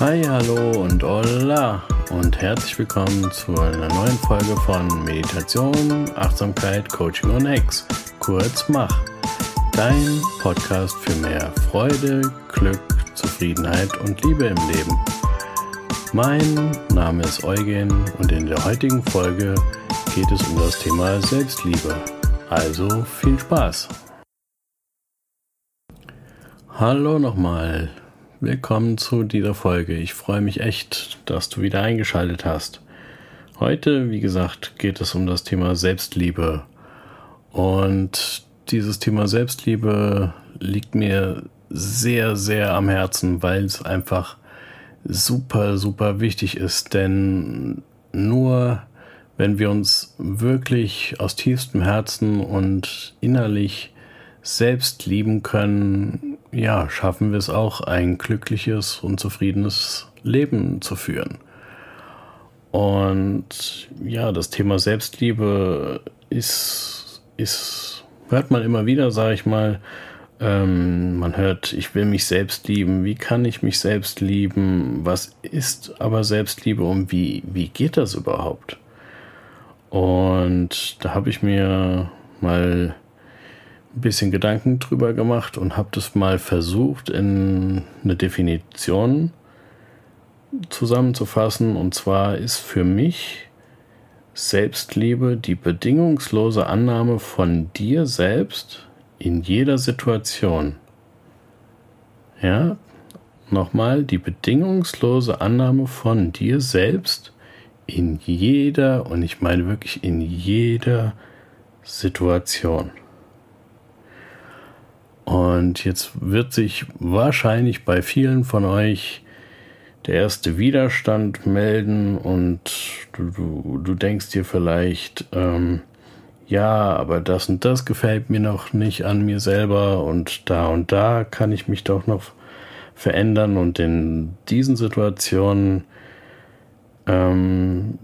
Hi, hallo und hola und herzlich willkommen zu einer neuen Folge von Meditation, Achtsamkeit, Coaching und Ex, kurz Mach. Dein Podcast für mehr Freude, Glück, Zufriedenheit und Liebe im Leben. Mein Name ist Eugen und in der heutigen Folge geht es um das Thema Selbstliebe. Also viel Spaß! Hallo nochmal. Willkommen zu dieser Folge. Ich freue mich echt, dass du wieder eingeschaltet hast. Heute, wie gesagt, geht es um das Thema Selbstliebe. Und dieses Thema Selbstliebe liegt mir sehr, sehr am Herzen, weil es einfach super, super wichtig ist. Denn nur wenn wir uns wirklich aus tiefstem Herzen und innerlich selbst lieben können, ja, schaffen wir es auch, ein glückliches und zufriedenes Leben zu führen. Und ja, das Thema Selbstliebe ist, ist, hört man immer wieder, sage ich mal. Ähm, man hört, ich will mich selbst lieben. Wie kann ich mich selbst lieben? Was ist aber Selbstliebe und wie, wie geht das überhaupt? Und da habe ich mir mal ein bisschen Gedanken drüber gemacht und habe das mal versucht in eine Definition zusammenzufassen. Und zwar ist für mich Selbstliebe die bedingungslose Annahme von dir selbst in jeder Situation. Ja, nochmal, die bedingungslose Annahme von dir selbst in jeder, und ich meine wirklich in jeder Situation. Und jetzt wird sich wahrscheinlich bei vielen von euch der erste Widerstand melden und du, du, du denkst dir vielleicht, ähm, ja, aber das und das gefällt mir noch nicht an mir selber und da und da kann ich mich doch noch verändern und in diesen Situationen ähm,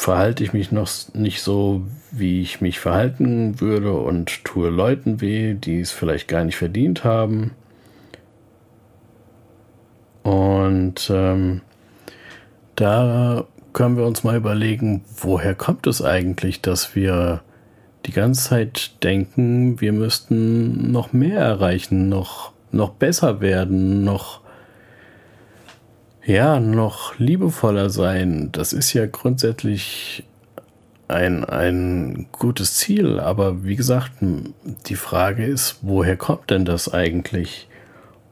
verhalte ich mich noch nicht so, wie ich mich verhalten würde und tue Leuten weh, die es vielleicht gar nicht verdient haben. Und ähm, da können wir uns mal überlegen, woher kommt es eigentlich, dass wir die ganze Zeit denken, wir müssten noch mehr erreichen, noch, noch besser werden, noch ja, noch liebevoller sein, das ist ja grundsätzlich ein, ein gutes Ziel, aber wie gesagt, die Frage ist, woher kommt denn das eigentlich?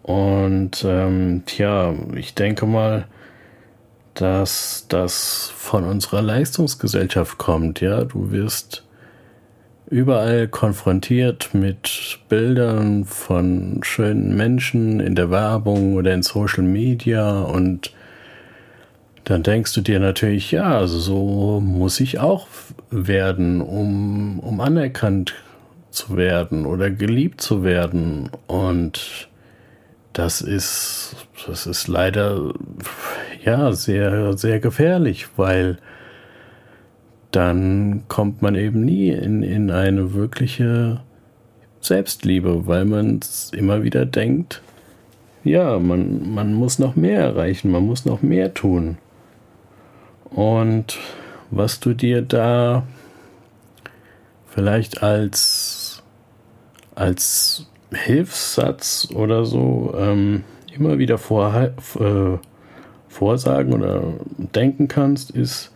Und ähm, tja, ich denke mal, dass das von unserer Leistungsgesellschaft kommt. Ja, du wirst überall konfrontiert mit Bildern von schönen Menschen in der Werbung oder in Social Media und dann denkst du dir natürlich, ja, also so muss ich auch werden, um, um anerkannt zu werden oder geliebt zu werden. Und das ist, das ist leider, ja, sehr, sehr gefährlich, weil dann kommt man eben nie in, in eine wirkliche Selbstliebe, weil man immer wieder denkt, ja, man, man muss noch mehr erreichen, man muss noch mehr tun. Und was du dir da vielleicht als, als Hilfssatz oder so ähm, immer wieder vor, äh, vorsagen oder denken kannst, ist,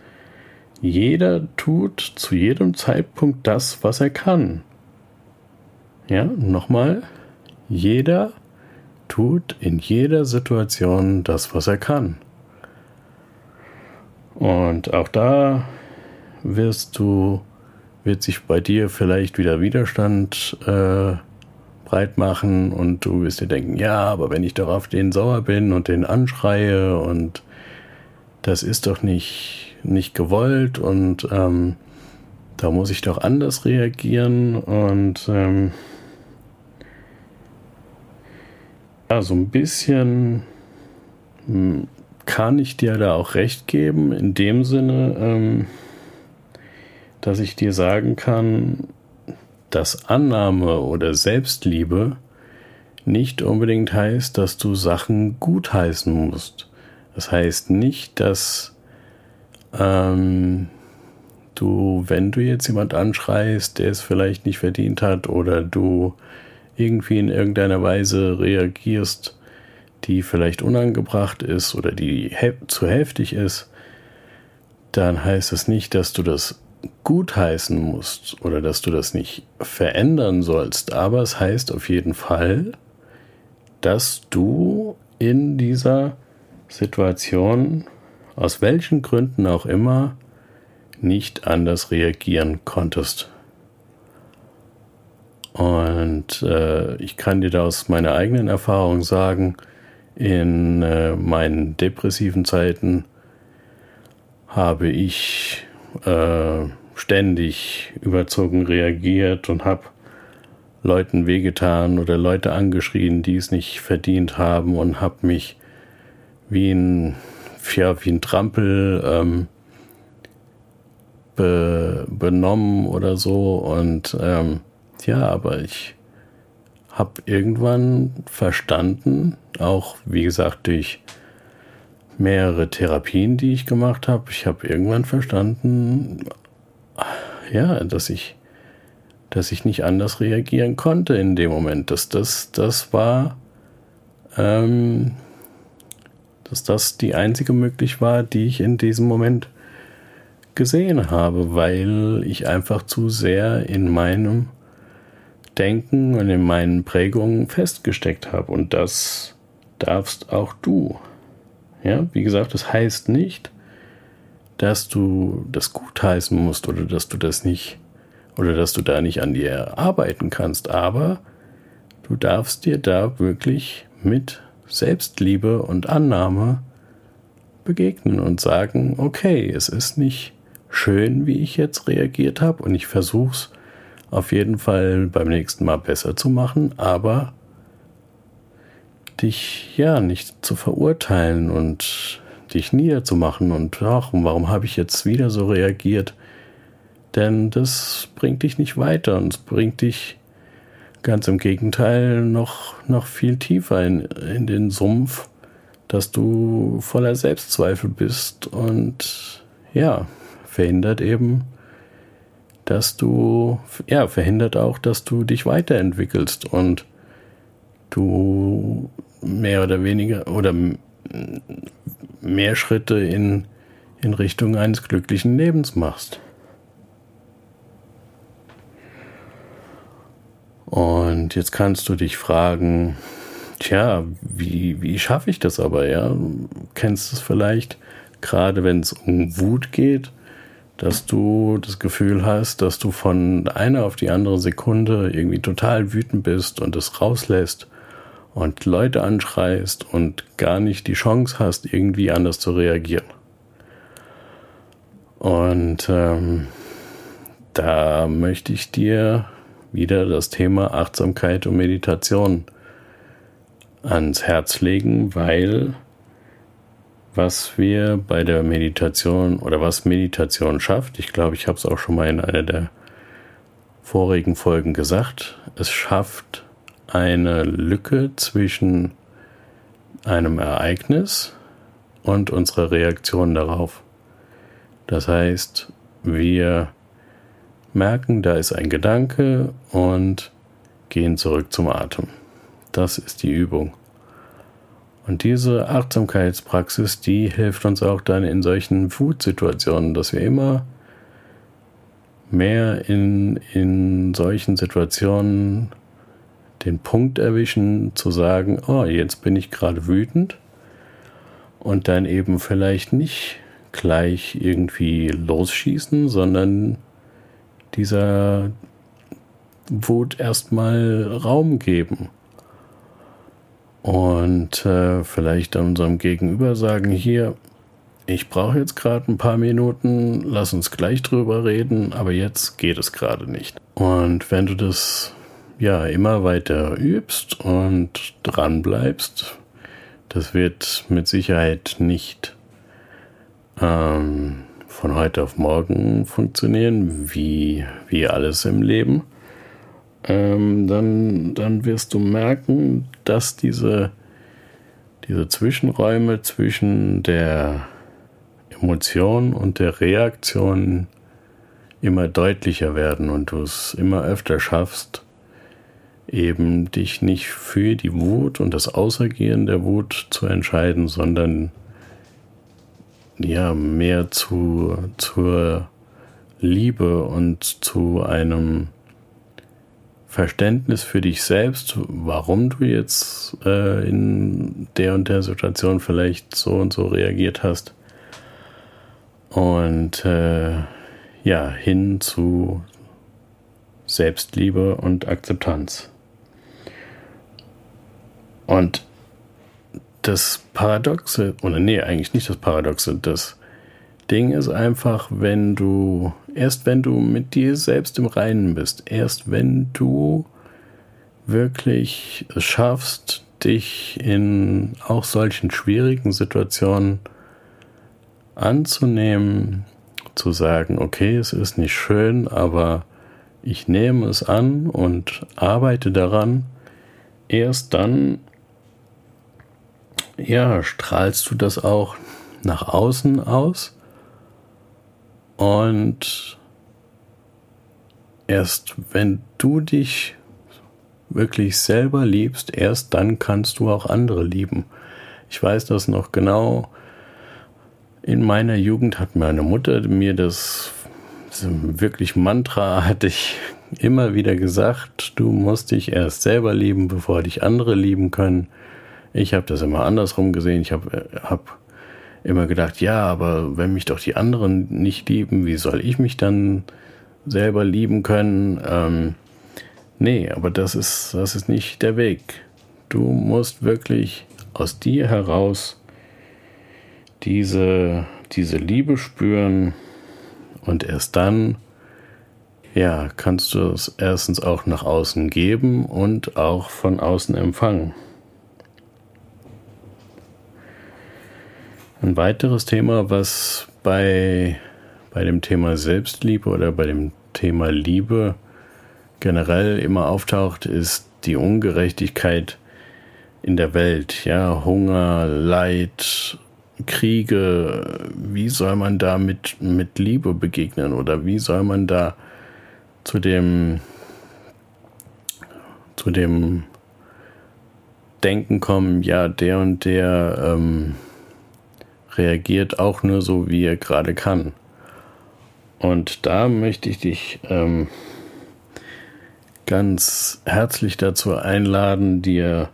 jeder tut zu jedem Zeitpunkt das, was er kann. Ja, nochmal. Jeder tut in jeder Situation das, was er kann. Und auch da wirst du, wird sich bei dir vielleicht wieder Widerstand äh, breit machen und du wirst dir denken, ja, aber wenn ich doch auf den sauer bin und den anschreie und das ist doch nicht nicht gewollt und ähm, da muss ich doch anders reagieren und ähm, ja, so ein bisschen hm, kann ich dir da auch recht geben, in dem Sinne, ähm, dass ich dir sagen kann, dass Annahme oder Selbstliebe nicht unbedingt heißt, dass du Sachen gutheißen musst. Das heißt nicht, dass ähm, du, wenn du jetzt jemand anschreist, der es vielleicht nicht verdient hat oder du irgendwie in irgendeiner Weise reagierst, die vielleicht unangebracht ist oder die he zu heftig ist, dann heißt es nicht, dass du das gutheißen musst oder dass du das nicht verändern sollst, aber es heißt auf jeden Fall, dass du in dieser Situation, aus welchen Gründen auch immer, nicht anders reagieren konntest. Und äh, ich kann dir da aus meiner eigenen Erfahrung sagen, in äh, meinen depressiven Zeiten habe ich äh, ständig überzogen reagiert und habe Leuten wehgetan oder Leute angeschrien, die es nicht verdient haben und habe mich wie ein, ja, wie ein Trampel ähm, be, benommen oder so. Und ähm, ja, aber ich habe irgendwann verstanden, auch wie gesagt durch mehrere Therapien, die ich gemacht habe, ich habe irgendwann verstanden, ja, dass ich, dass ich nicht anders reagieren konnte in dem Moment. Dass das, das war, ähm, dass das die einzige Möglichkeit war, die ich in diesem Moment gesehen habe, weil ich einfach zu sehr in meinem Denken und in meinen Prägungen festgesteckt habe. Und das darfst auch du. Ja, wie gesagt, das heißt nicht, dass du das gutheißen musst oder dass du das nicht oder dass du da nicht an dir arbeiten kannst, aber du darfst dir da wirklich mit Selbstliebe und Annahme begegnen und sagen, okay, es ist nicht schön, wie ich jetzt reagiert habe und ich versuche es auf jeden Fall beim nächsten Mal besser zu machen, aber dich ja nicht zu verurteilen und dich niederzumachen und ach, warum habe ich jetzt wieder so reagiert? Denn das bringt dich nicht weiter und es bringt dich ganz im Gegenteil noch, noch viel tiefer in, in den Sumpf, dass du voller Selbstzweifel bist und ja, verhindert eben, dass du, ja, verhindert auch, dass du dich weiterentwickelst und du mehr oder weniger oder mehr Schritte in, in Richtung eines glücklichen Lebens machst. Und jetzt kannst du dich fragen, tja, wie, wie schaffe ich das aber, ja? Du kennst es vielleicht, gerade wenn es um Wut geht, dass du das Gefühl hast, dass du von einer auf die andere Sekunde irgendwie total wütend bist und es rauslässt und Leute anschreist und gar nicht die Chance hast, irgendwie anders zu reagieren. Und ähm, da möchte ich dir wieder das Thema Achtsamkeit und Meditation ans Herz legen, weil was wir bei der Meditation oder was Meditation schafft, ich glaube, ich habe es auch schon mal in einer der vorigen Folgen gesagt, es schafft eine Lücke zwischen einem Ereignis und unserer Reaktion darauf. Das heißt, wir merken, da ist ein Gedanke und gehen zurück zum Atem. Das ist die Übung. Und diese Achtsamkeitspraxis, die hilft uns auch dann in solchen Food-Situationen, dass wir immer mehr in, in solchen Situationen den Punkt erwischen, zu sagen, oh, jetzt bin ich gerade wütend und dann eben vielleicht nicht gleich irgendwie losschießen, sondern dieser Wut erstmal Raum geben. Und äh, vielleicht unserem Gegenüber sagen, hier, ich brauche jetzt gerade ein paar Minuten, lass uns gleich drüber reden, aber jetzt geht es gerade nicht. Und wenn du das ja immer weiter übst und dran bleibst, das wird mit Sicherheit nicht ähm, von heute auf morgen funktionieren, wie, wie alles im Leben. ähm, dann, dann wirst du merken, dass diese, diese Zwischenräume zwischen der Emotion und der Reaktion immer deutlicher werden und du es immer öfter schaffst, eben dich nicht für die Wut und das Außergehen der Wut zu entscheiden, sondern ja mehr zu, zur Liebe und zu einem Verständnis für dich selbst, warum du jetzt äh, in der und der Situation vielleicht so und so reagiert hast. Und äh, ja, hin zu Selbstliebe und Akzeptanz. Und das Paradoxe, oder nee, eigentlich nicht das Paradoxe, das Ding ist einfach, wenn du, erst wenn du mit dir selbst im Reinen bist, erst wenn du wirklich es schaffst, dich in auch solchen schwierigen Situationen anzunehmen, zu sagen, okay, es ist nicht schön, aber ich nehme es an und arbeite daran, erst dann ja, strahlst du das auch nach außen aus und erst wenn du dich wirklich selber liebst, erst dann kannst du auch andere lieben. Ich weiß das noch genau. In meiner Jugend hat meine Mutter mir das wirklich Mantra hatte ich immer wieder gesagt, du musst dich erst selber lieben, bevor dich andere lieben können. Ich habe das immer andersrum gesehen. Ich habe hab immer gedacht, ja, aber wenn mich doch die anderen nicht lieben, wie soll ich mich dann selber lieben können? Ähm, nee, aber das ist, das ist nicht der Weg. Du musst wirklich aus dir heraus diese, diese Liebe spüren und erst dann, ja, kannst du es erstens auch nach außen geben und auch von außen empfangen. Ein weiteres Thema, was bei, bei dem Thema Selbstliebe oder bei dem Thema Liebe generell immer auftaucht, ist die Ungerechtigkeit in der Welt. Ja, Hunger, Leid, Kriege. Wie soll man da mit, mit Liebe begegnen oder wie soll man da zu dem, zu dem Denken kommen, ja, der und der, ähm, reagiert auch nur so, wie er gerade kann. Und da möchte ich dich ähm, ganz herzlich dazu einladen, dir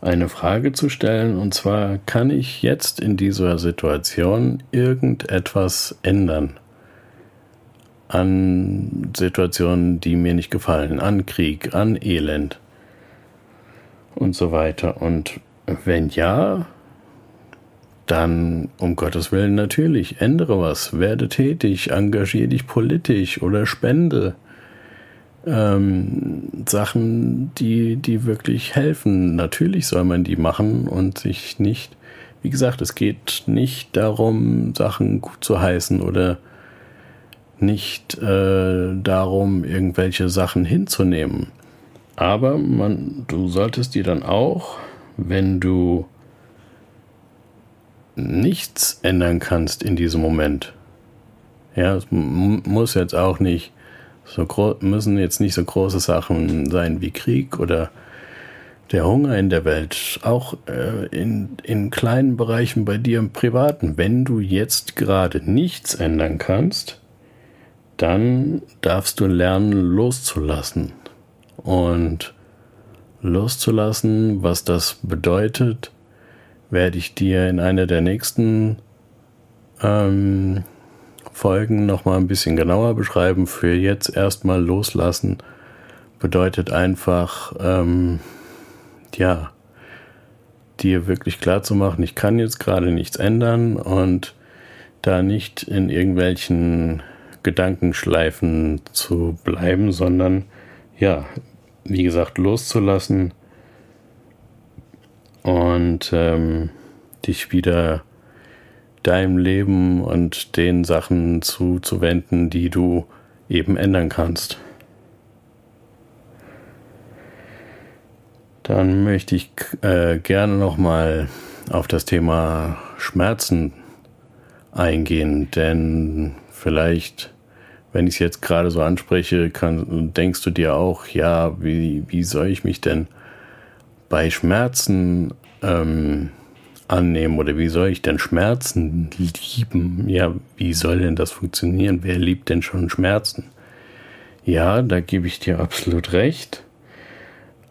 eine Frage zu stellen. Und zwar, kann ich jetzt in dieser Situation irgendetwas ändern? An Situationen, die mir nicht gefallen, an Krieg, an Elend und so weiter. Und wenn ja, dann um Gottes Willen natürlich, ändere was, werde tätig, engagiere dich politisch oder spende. Ähm, Sachen, die, die wirklich helfen. Natürlich soll man die machen und sich nicht, wie gesagt, es geht nicht darum, Sachen gut zu heißen oder nicht äh, darum, irgendwelche Sachen hinzunehmen. Aber man, du solltest dir dann auch, wenn du nichts ändern kannst in diesem Moment. Ja, es muss jetzt auch nicht so müssen jetzt nicht so große Sachen sein wie Krieg oder der Hunger in der Welt, auch äh, in, in kleinen Bereichen bei dir im Privaten. Wenn du jetzt gerade nichts ändern kannst, dann darfst du lernen loszulassen. Und loszulassen, was das bedeutet, werde ich dir in einer der nächsten ähm, Folgen nochmal ein bisschen genauer beschreiben. Für jetzt erstmal loslassen bedeutet einfach, ähm, ja, dir wirklich klar zu machen, ich kann jetzt gerade nichts ändern und da nicht in irgendwelchen Gedankenschleifen zu bleiben, sondern ja, wie gesagt, loszulassen und ähm, dich wieder deinem Leben und den Sachen zuzuwenden, die du eben ändern kannst. Dann möchte ich äh, gerne nochmal auf das Thema Schmerzen eingehen, denn vielleicht, wenn ich es jetzt gerade so anspreche, kann, denkst du dir auch, ja, wie, wie soll ich mich denn bei Schmerzen ähm, annehmen oder wie soll ich denn Schmerzen lieben? Ja, wie soll denn das funktionieren? Wer liebt denn schon Schmerzen? Ja, da gebe ich dir absolut recht.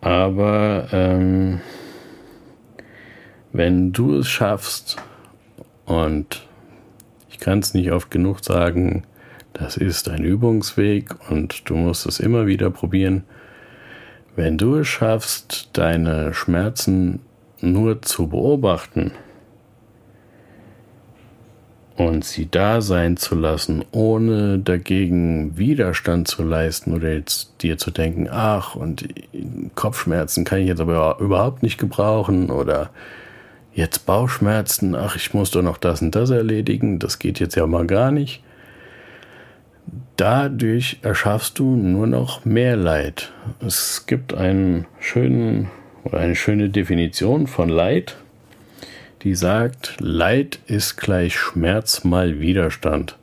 Aber ähm, wenn du es schaffst, und ich kann es nicht oft genug sagen, das ist ein Übungsweg und du musst es immer wieder probieren, wenn du es schaffst, deine Schmerzen nur zu beobachten und sie da sein zu lassen, ohne dagegen Widerstand zu leisten oder jetzt dir zu denken, ach, und Kopfschmerzen kann ich jetzt aber überhaupt nicht gebrauchen oder jetzt Bauchschmerzen, ach, ich muss doch noch das und das erledigen, das geht jetzt ja mal gar nicht. Dadurch erschaffst du nur noch mehr Leid. Es gibt einen schönen oder eine schöne Definition von Leid, die sagt, Leid ist gleich Schmerz mal Widerstand.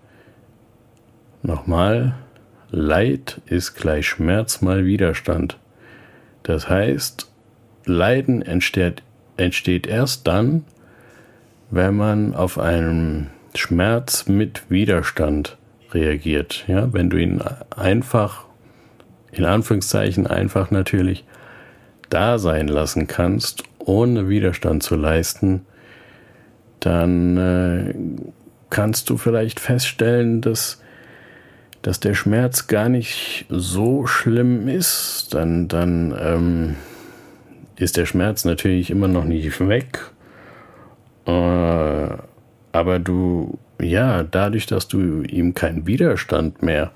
Nochmal, Leid ist gleich Schmerz mal Widerstand. Das heißt, Leiden entsteht, entsteht erst dann, wenn man auf einen Schmerz mit Widerstand reagiert. Ja, wenn du ihn einfach, in Anführungszeichen einfach natürlich, da sein lassen kannst, ohne Widerstand zu leisten, dann äh, kannst du vielleicht feststellen, dass, dass der Schmerz gar nicht so schlimm ist. Dann, dann ähm, ist der Schmerz natürlich immer noch nicht weg. Äh, aber du, ja, dadurch, dass du ihm keinen Widerstand mehr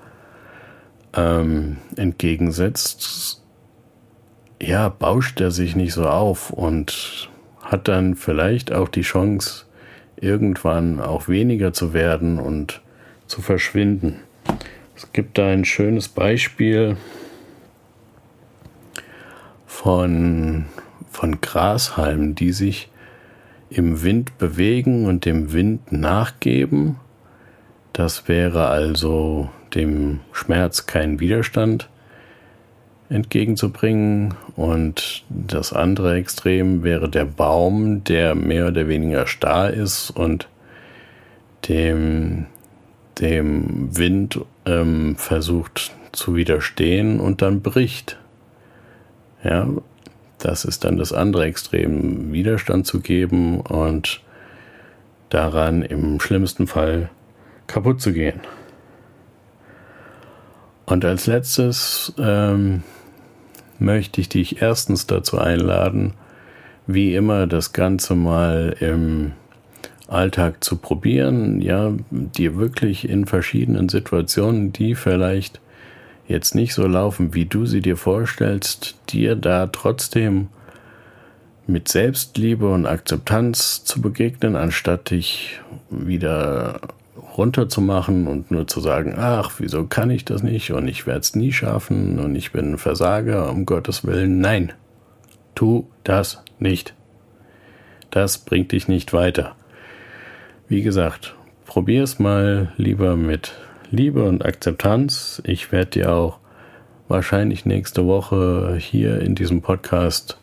ähm, entgegensetzt, ja, bauscht er sich nicht so auf und hat dann vielleicht auch die Chance, irgendwann auch weniger zu werden und zu verschwinden. Es gibt da ein schönes Beispiel von, von Grashalmen, die sich im Wind bewegen und dem Wind nachgeben. Das wäre also dem Schmerz kein Widerstand entgegenzubringen. Und das andere Extrem wäre der Baum, der mehr oder weniger starr ist und dem, dem Wind ähm, versucht zu widerstehen und dann bricht. Ja, das ist dann das andere Extrem, Widerstand zu geben und daran im schlimmsten Fall kaputt zu gehen. Und als letztes ähm, möchte ich dich erstens dazu einladen, wie immer das Ganze mal im Alltag zu probieren, ja, dir wirklich in verschiedenen Situationen, die vielleicht jetzt nicht so laufen, wie du sie dir vorstellst, dir da trotzdem mit Selbstliebe und Akzeptanz zu begegnen, anstatt dich wieder runterzumachen und nur zu sagen, ach, wieso kann ich das nicht und ich werde es nie schaffen und ich bin ein Versager, um Gottes Willen. Nein, tu das nicht. Das bringt dich nicht weiter. Wie gesagt, probier es mal lieber mit Liebe und Akzeptanz. Ich werde dir auch wahrscheinlich nächste Woche hier in diesem Podcast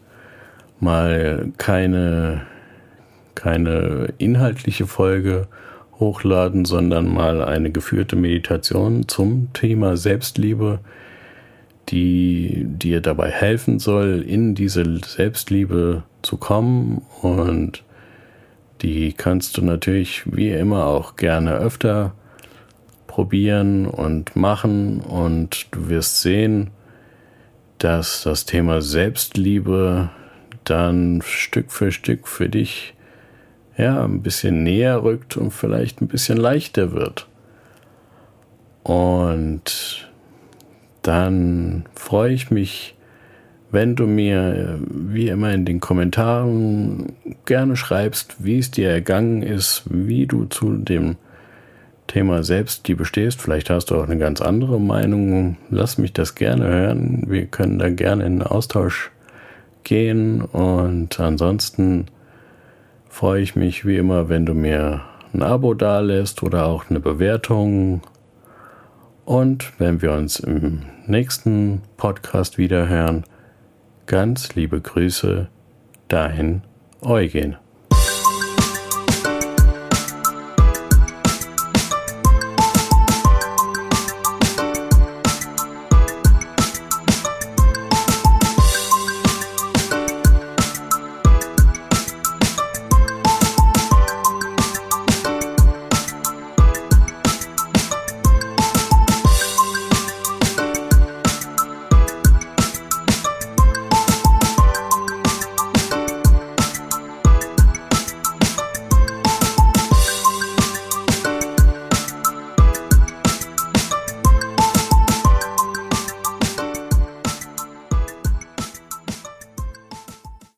mal keine, keine inhaltliche Folge hochladen, sondern mal eine geführte Meditation zum Thema Selbstliebe, die dir dabei helfen soll, in diese Selbstliebe zu kommen. Und die kannst du natürlich wie immer auch gerne öfter probieren und machen. Und du wirst sehen, dass das Thema Selbstliebe dann Stück für Stück für dich ja, ein bisschen näher rückt und vielleicht ein bisschen leichter wird. Und dann freue ich mich, wenn du mir wie immer in den Kommentaren gerne schreibst, wie es dir ergangen ist, wie du zu dem Thema Selbstliebe stehst. Vielleicht hast du auch eine ganz andere Meinung. Lass mich das gerne hören. Wir können da gerne in Austausch gehen. Und ansonsten freue ich mich wie immer, wenn du mir ein Abo dalässt oder auch eine Bewertung. Und wenn wir uns im nächsten Podcast wieder hören, ganz liebe Grüße, dein Eugen.